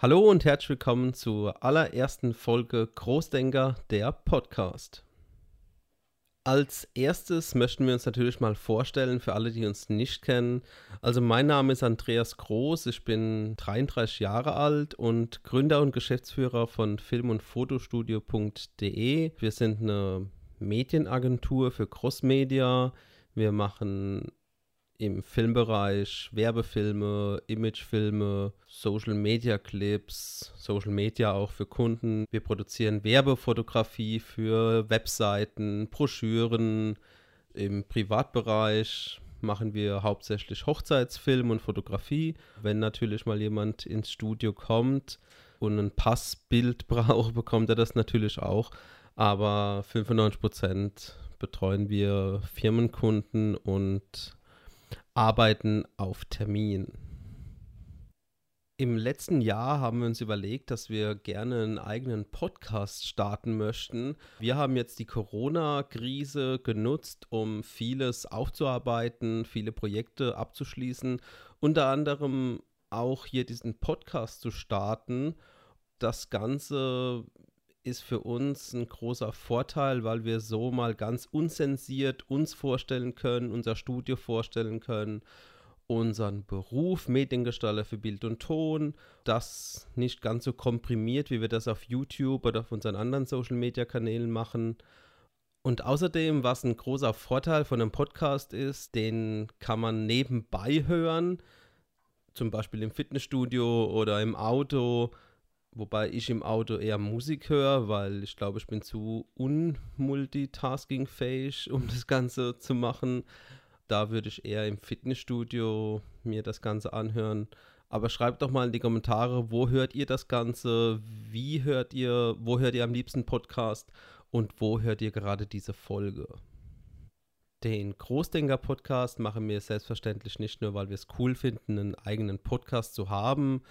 Hallo und herzlich willkommen zur allerersten Folge Großdenker, der Podcast. Als erstes möchten wir uns natürlich mal vorstellen für alle, die uns nicht kennen. Also mein Name ist Andreas Groß, ich bin 33 Jahre alt und Gründer und Geschäftsführer von Film- und Fotostudio.de. Wir sind eine Medienagentur für Crossmedia. Wir machen im Filmbereich Werbefilme, Imagefilme, Social Media Clips, Social Media auch für Kunden. Wir produzieren Werbefotografie für Webseiten, Broschüren. Im Privatbereich machen wir hauptsächlich Hochzeitsfilm und Fotografie. Wenn natürlich mal jemand ins Studio kommt und ein Passbild braucht, bekommt er das natürlich auch. Aber 95% betreuen wir Firmenkunden und Arbeiten auf Termin. Im letzten Jahr haben wir uns überlegt, dass wir gerne einen eigenen Podcast starten möchten. Wir haben jetzt die Corona-Krise genutzt, um vieles aufzuarbeiten, viele Projekte abzuschließen, unter anderem auch hier diesen Podcast zu starten. Das Ganze ist für uns ein großer Vorteil, weil wir so mal ganz unzensiert uns vorstellen können, unser Studio vorstellen können, unseren Beruf Mediengestalter für Bild und Ton, das nicht ganz so komprimiert, wie wir das auf YouTube oder auf unseren anderen Social-Media-Kanälen machen. Und außerdem, was ein großer Vorteil von einem Podcast ist, den kann man nebenbei hören, zum Beispiel im Fitnessstudio oder im Auto Wobei ich im Auto eher Musik höre, weil ich glaube, ich bin zu unmultitasking-fähig, um das Ganze zu machen. Da würde ich eher im Fitnessstudio mir das Ganze anhören. Aber schreibt doch mal in die Kommentare, wo hört ihr das Ganze? Wie hört ihr, wo hört ihr am liebsten Podcast? Und wo hört ihr gerade diese Folge? Den Großdenker-Podcast machen wir selbstverständlich nicht nur, weil wir es cool finden, einen eigenen Podcast zu haben,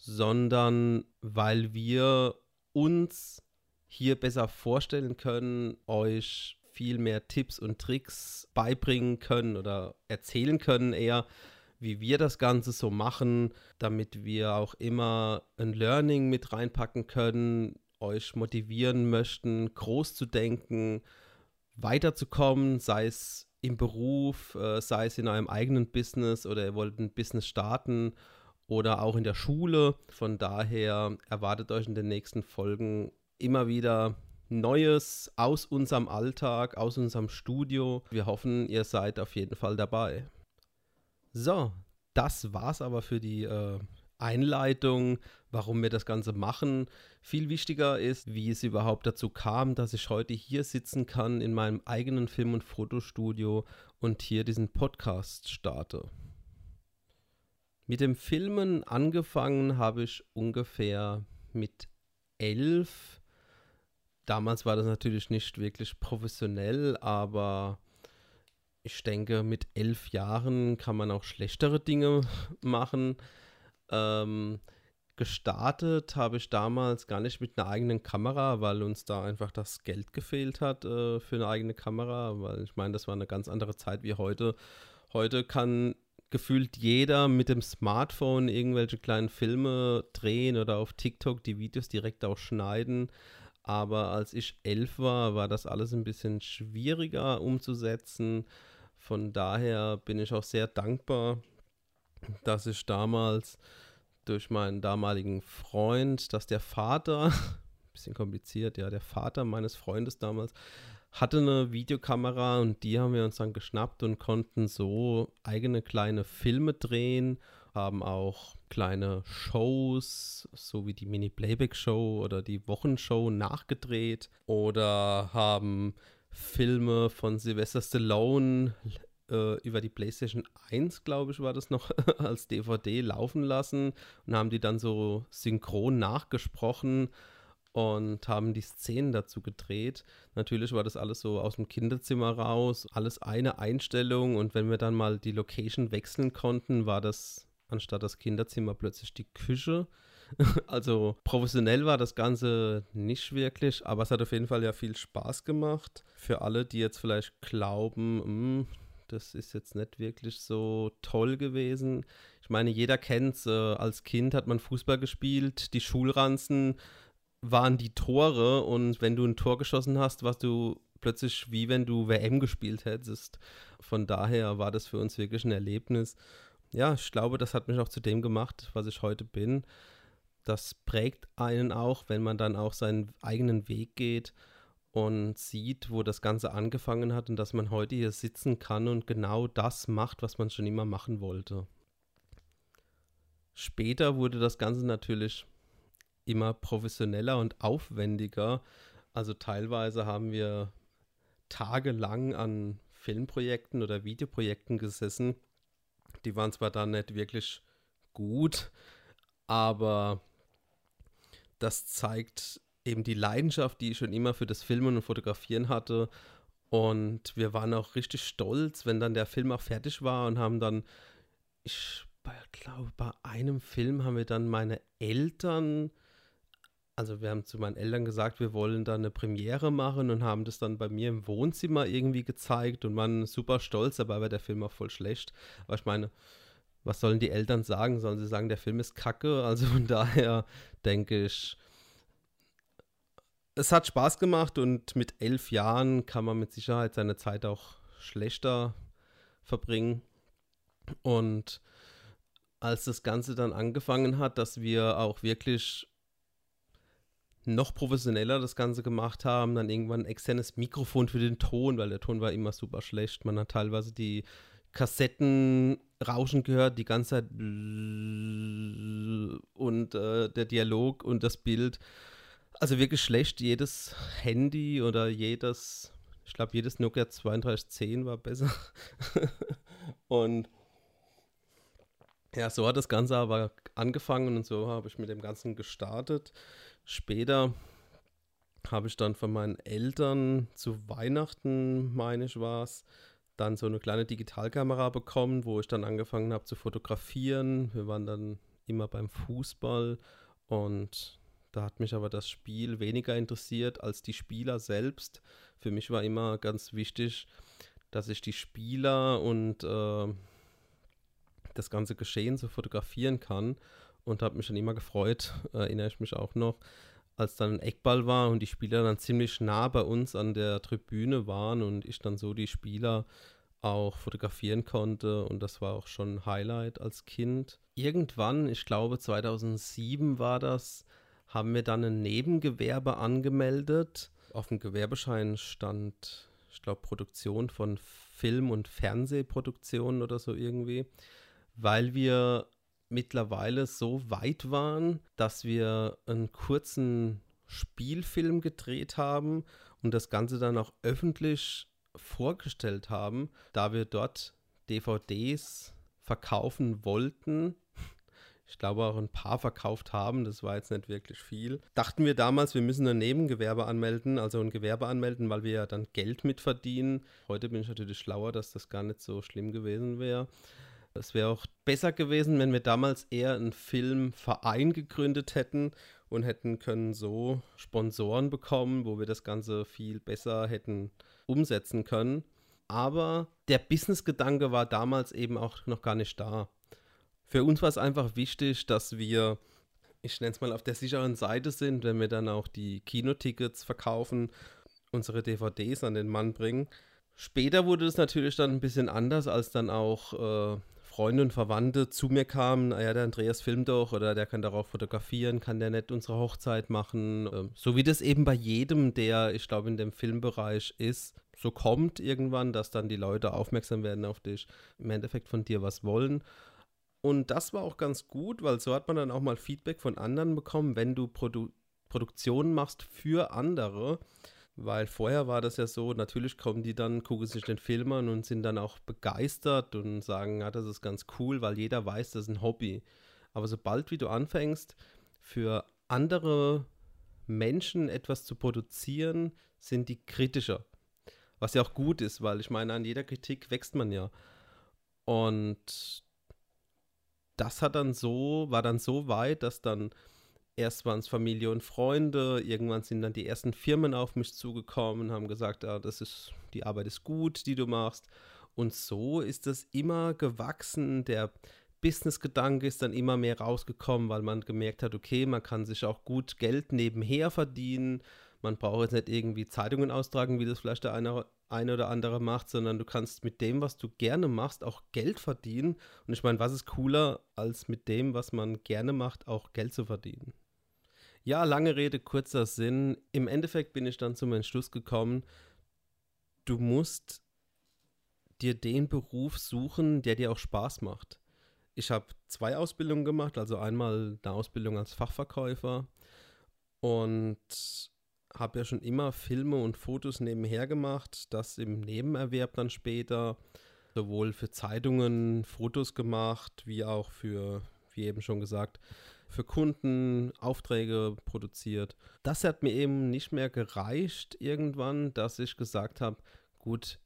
sondern weil wir uns hier besser vorstellen können, euch viel mehr Tipps und Tricks beibringen können oder erzählen können eher, wie wir das Ganze so machen, damit wir auch immer ein Learning mit reinpacken können, euch motivieren möchten, groß zu denken, weiterzukommen, sei es im Beruf, äh, sei es in eurem eigenen Business oder ihr wollt ein Business starten oder auch in der Schule. Von daher erwartet euch in den nächsten Folgen immer wieder Neues aus unserem Alltag, aus unserem Studio. Wir hoffen, ihr seid auf jeden Fall dabei. So, das war's aber für die äh, Einleitung, warum wir das Ganze machen. Viel wichtiger ist, wie es überhaupt dazu kam, dass ich heute hier sitzen kann in meinem eigenen Film- und Fotostudio und hier diesen Podcast starte. Mit dem Filmen angefangen habe ich ungefähr mit elf. Damals war das natürlich nicht wirklich professionell, aber ich denke, mit elf Jahren kann man auch schlechtere Dinge machen. Ähm, gestartet habe ich damals gar nicht mit einer eigenen Kamera, weil uns da einfach das Geld gefehlt hat äh, für eine eigene Kamera, weil ich meine, das war eine ganz andere Zeit wie heute. Heute kann gefühlt jeder mit dem Smartphone irgendwelche kleinen Filme drehen oder auf TikTok die Videos direkt auch schneiden. Aber als ich elf war, war das alles ein bisschen schwieriger umzusetzen. Von daher bin ich auch sehr dankbar, dass ich damals durch meinen damaligen Freund, dass der Vater, bisschen kompliziert, ja, der Vater meines Freundes damals hatte eine Videokamera und die haben wir uns dann geschnappt und konnten so eigene kleine Filme drehen, haben auch kleine Shows, so wie die Mini-Playback-Show oder die Wochenshow nachgedreht oder haben Filme von Sylvester Stallone äh, über die PlayStation 1, glaube ich, war das noch als DVD laufen lassen und haben die dann so synchron nachgesprochen und haben die Szenen dazu gedreht. Natürlich war das alles so aus dem Kinderzimmer raus, alles eine Einstellung und wenn wir dann mal die Location wechseln konnten, war das anstatt das Kinderzimmer plötzlich die Küche. Also professionell war das Ganze nicht wirklich, aber es hat auf jeden Fall ja viel Spaß gemacht. Für alle, die jetzt vielleicht glauben, mh, hm, das ist jetzt nicht wirklich so toll gewesen. Ich meine, jeder kennt es. Äh, als Kind hat man Fußball gespielt, die Schulranzen waren die Tore und wenn du ein Tor geschossen hast, warst du plötzlich wie wenn du WM gespielt hättest. Von daher war das für uns wirklich ein Erlebnis. Ja, ich glaube, das hat mich auch zu dem gemacht, was ich heute bin. Das prägt einen auch, wenn man dann auch seinen eigenen Weg geht und sieht, wo das Ganze angefangen hat und dass man heute hier sitzen kann und genau das macht, was man schon immer machen wollte. Später wurde das Ganze natürlich immer professioneller und aufwendiger. Also teilweise haben wir tagelang an Filmprojekten oder Videoprojekten gesessen. Die waren zwar dann nicht wirklich gut, aber das zeigt eben die Leidenschaft, die ich schon immer für das Filmen und Fotografieren hatte. Und wir waren auch richtig stolz, wenn dann der Film auch fertig war und haben dann, ich glaube, bei einem Film haben wir dann meine Eltern also wir haben zu meinen Eltern gesagt, wir wollen da eine Premiere machen und haben das dann bei mir im Wohnzimmer irgendwie gezeigt und waren super stolz, dabei war der Film auch voll schlecht. Aber ich meine, was sollen die Eltern sagen? Sollen sie sagen, der Film ist kacke? Also von daher denke ich, es hat Spaß gemacht und mit elf Jahren kann man mit Sicherheit seine Zeit auch schlechter verbringen. Und als das Ganze dann angefangen hat, dass wir auch wirklich noch professioneller das Ganze gemacht haben, dann irgendwann ein externes Mikrofon für den Ton, weil der Ton war immer super schlecht. Man hat teilweise die Kassetten rauschen gehört, die ganze Zeit und äh, der Dialog und das Bild. Also wirklich schlecht. Jedes Handy oder jedes, ich glaube, jedes Nokia 3210 war besser. und ja, so hat das Ganze aber angefangen und so habe ich mit dem Ganzen gestartet. Später habe ich dann von meinen Eltern zu Weihnachten, meine ich war es, dann so eine kleine Digitalkamera bekommen, wo ich dann angefangen habe zu fotografieren. Wir waren dann immer beim Fußball und da hat mich aber das Spiel weniger interessiert als die Spieler selbst. Für mich war immer ganz wichtig, dass ich die Spieler und äh, das ganze Geschehen so fotografieren kann und habe mich dann immer gefreut, erinnere ich mich auch noch, als dann ein Eckball war und die Spieler dann ziemlich nah bei uns an der Tribüne waren und ich dann so die Spieler auch fotografieren konnte und das war auch schon ein Highlight als Kind. Irgendwann, ich glaube 2007 war das, haben wir dann ein Nebengewerbe angemeldet. Auf dem Gewerbeschein stand, ich glaube, Produktion von Film- und Fernsehproduktionen oder so irgendwie, weil wir mittlerweile so weit waren, dass wir einen kurzen Spielfilm gedreht haben und das Ganze dann auch öffentlich vorgestellt haben, da wir dort DVDs verkaufen wollten. Ich glaube auch ein paar verkauft haben, das war jetzt nicht wirklich viel. Dachten wir damals, wir müssen ein Nebengewerbe anmelden, also ein Gewerbe anmelden, weil wir ja dann Geld mitverdienen. Heute bin ich natürlich schlauer, dass das gar nicht so schlimm gewesen wäre. Es wäre auch besser gewesen, wenn wir damals eher einen Filmverein gegründet hätten und hätten können so Sponsoren bekommen, wo wir das Ganze viel besser hätten umsetzen können. Aber der Business-Gedanke war damals eben auch noch gar nicht da. Für uns war es einfach wichtig, dass wir, ich nenne es mal, auf der sicheren Seite sind, wenn wir dann auch die Kinotickets verkaufen, unsere DVDs an den Mann bringen. Später wurde es natürlich dann ein bisschen anders, als dann auch äh, Freunde und Verwandte zu mir kamen, ah ja, der Andreas filmt doch oder der kann darauf fotografieren, kann der nicht unsere Hochzeit machen. Ähm, so wie das eben bei jedem, der, ich glaube, in dem Filmbereich ist, so kommt irgendwann, dass dann die Leute aufmerksam werden auf dich, im Endeffekt von dir was wollen. Und das war auch ganz gut, weil so hat man dann auch mal Feedback von anderen bekommen, wenn du Produ Produktionen machst für andere weil vorher war das ja so, natürlich kommen die dann, gucken sich den Film an und sind dann auch begeistert und sagen, ja, das ist ganz cool, weil jeder weiß, das ist ein Hobby. Aber sobald wie du anfängst, für andere Menschen etwas zu produzieren, sind die kritischer. Was ja auch gut ist, weil ich meine, an jeder Kritik wächst man ja. Und das hat dann so, war dann so weit, dass dann erst waren es Familie und Freunde, irgendwann sind dann die ersten Firmen auf mich zugekommen und haben gesagt, ja, das ist, die Arbeit ist gut, die du machst. Und so ist es immer gewachsen. Der Business-Gedanke ist dann immer mehr rausgekommen, weil man gemerkt hat, okay, man kann sich auch gut Geld nebenher verdienen. Man braucht jetzt nicht irgendwie Zeitungen austragen, wie das vielleicht der eine, eine oder andere macht, sondern du kannst mit dem, was du gerne machst, auch Geld verdienen. Und ich meine, was ist cooler, als mit dem, was man gerne macht, auch Geld zu verdienen? Ja, lange Rede, kurzer Sinn. Im Endeffekt bin ich dann zum Entschluss gekommen, du musst dir den Beruf suchen, der dir auch Spaß macht. Ich habe zwei Ausbildungen gemacht, also einmal eine Ausbildung als Fachverkäufer und habe ja schon immer Filme und Fotos nebenher gemacht, das im Nebenerwerb dann später sowohl für Zeitungen Fotos gemacht, wie auch für, wie eben schon gesagt, für Kunden Aufträge produziert. Das hat mir eben nicht mehr gereicht irgendwann, dass ich gesagt habe, gut,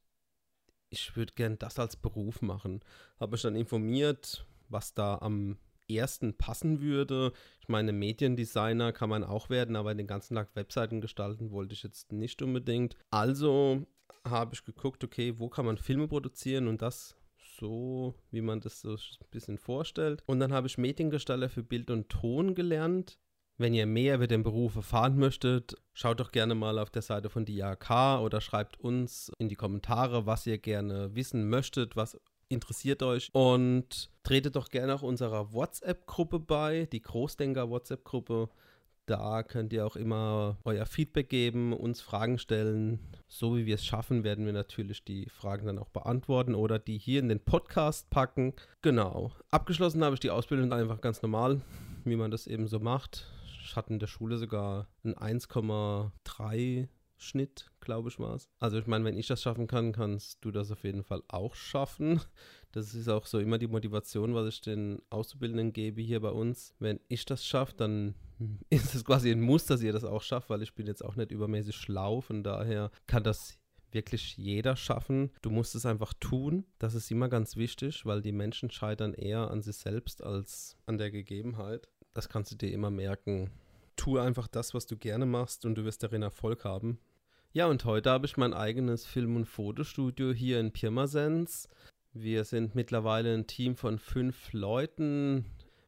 ich würde gern das als Beruf machen. Habe mich dann informiert, was da am ersten passen würde. Ich meine, Mediendesigner kann man auch werden, aber den ganzen Tag Webseiten gestalten wollte ich jetzt nicht unbedingt. Also habe ich geguckt, okay, wo kann man Filme produzieren und das so, wie man das so ein bisschen vorstellt. Und dann habe ich Mediengestalter für Bild und Ton gelernt. Wenn ihr mehr über den Beruf erfahren möchtet, schaut doch gerne mal auf der Seite von DIAK oder schreibt uns in die Kommentare, was ihr gerne wissen möchtet, was interessiert euch und tretet doch gerne auch unserer WhatsApp-Gruppe bei, die Großdenker WhatsApp-Gruppe. Da könnt ihr auch immer euer Feedback geben, uns Fragen stellen. So wie wir es schaffen, werden wir natürlich die Fragen dann auch beantworten oder die hier in den Podcast packen. Genau. Abgeschlossen habe ich die Ausbildung einfach ganz normal, wie man das eben so macht. Ich hatte in der Schule sogar ein 1,3 Schnitt, glaube ich, war es. Also ich meine, wenn ich das schaffen kann, kannst du das auf jeden Fall auch schaffen. Das ist auch so immer die Motivation, was ich den Auszubildenden gebe hier bei uns. Wenn ich das schaffe, dann ist es quasi ein Muss, dass ihr das auch schafft, weil ich bin jetzt auch nicht übermäßig schlau. Von daher kann das wirklich jeder schaffen. Du musst es einfach tun. Das ist immer ganz wichtig, weil die Menschen scheitern eher an sich selbst als an der Gegebenheit. Das kannst du dir immer merken. Tu einfach das, was du gerne machst und du wirst darin Erfolg haben. Ja, und heute habe ich mein eigenes Film- und Fotostudio hier in Pirmasens. Wir sind mittlerweile ein Team von fünf Leuten.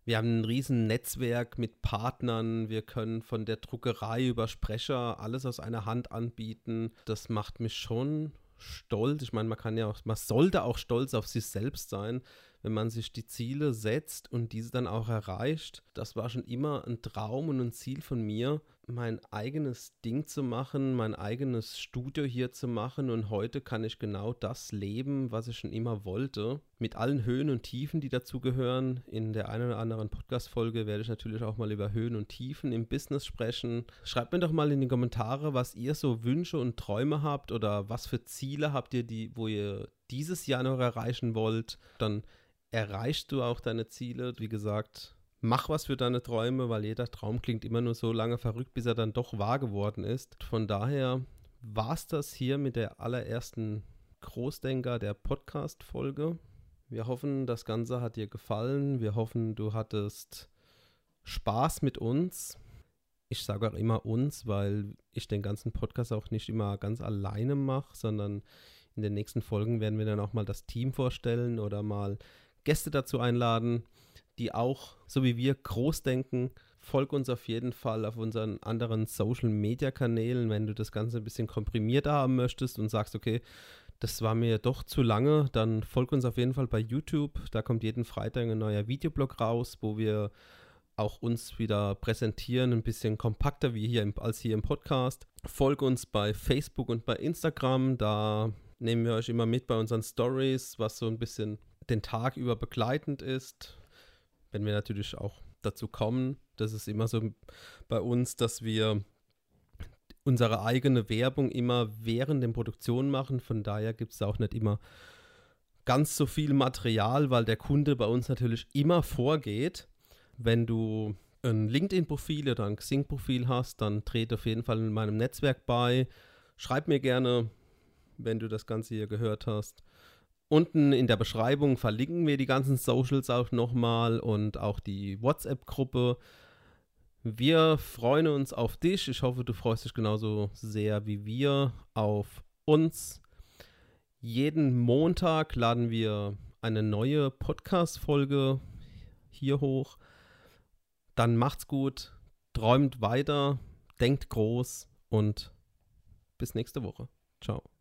Wir haben ein riesen Netzwerk mit Partnern. Wir können von der Druckerei über Sprecher alles aus einer Hand anbieten. Das macht mich schon stolz. Ich meine, man kann ja auch, man sollte auch stolz auf sich selbst sein, wenn man sich die Ziele setzt und diese dann auch erreicht. Das war schon immer ein Traum und ein Ziel von mir, mein eigenes Ding zu machen, mein eigenes Studio hier zu machen und heute kann ich genau das leben, was ich schon immer wollte. Mit allen Höhen und Tiefen, die dazugehören. In der einen oder anderen Podcast-Folge werde ich natürlich auch mal über Höhen und Tiefen im Business sprechen. Schreibt mir doch mal in die Kommentare, was ihr so Wünsche und Träume habt oder was für Ziele habt ihr, die, wo ihr dieses Jahr noch erreichen wollt. Dann erreichst du auch deine Ziele. Wie gesagt, mach was für deine Träume, weil jeder Traum klingt immer nur so lange verrückt, bis er dann doch wahr geworden ist. Von daher war es das hier mit der allerersten Großdenker der Podcast-Folge. Wir hoffen, das Ganze hat dir gefallen. Wir hoffen, du hattest Spaß mit uns. Ich sage auch immer uns, weil ich den ganzen Podcast auch nicht immer ganz alleine mache, sondern in den nächsten Folgen werden wir dann auch mal das Team vorstellen oder mal Gäste dazu einladen die auch, so wie wir, groß denken. Folg uns auf jeden Fall auf unseren anderen Social Media Kanälen, wenn du das Ganze ein bisschen komprimierter haben möchtest und sagst, okay, das war mir doch zu lange, dann folg uns auf jeden Fall bei YouTube. Da kommt jeden Freitag ein neuer Videoblog raus, wo wir auch uns wieder präsentieren, ein bisschen kompakter wie hier im, als hier im Podcast. Folg uns bei Facebook und bei Instagram, da nehmen wir euch immer mit bei unseren Stories, was so ein bisschen den Tag über begleitend ist wenn wir natürlich auch dazu kommen, das ist immer so bei uns, dass wir unsere eigene Werbung immer während der Produktion machen. Von daher gibt es auch nicht immer ganz so viel Material, weil der Kunde bei uns natürlich immer vorgeht. Wenn du ein LinkedIn-Profil oder ein Xing-Profil hast, dann trete auf jeden Fall in meinem Netzwerk bei. Schreib mir gerne, wenn du das Ganze hier gehört hast. Unten in der Beschreibung verlinken wir die ganzen Socials auch nochmal und auch die WhatsApp-Gruppe. Wir freuen uns auf dich. Ich hoffe, du freust dich genauso sehr wie wir auf uns. Jeden Montag laden wir eine neue Podcast-Folge hier hoch. Dann macht's gut, träumt weiter, denkt groß und bis nächste Woche. Ciao.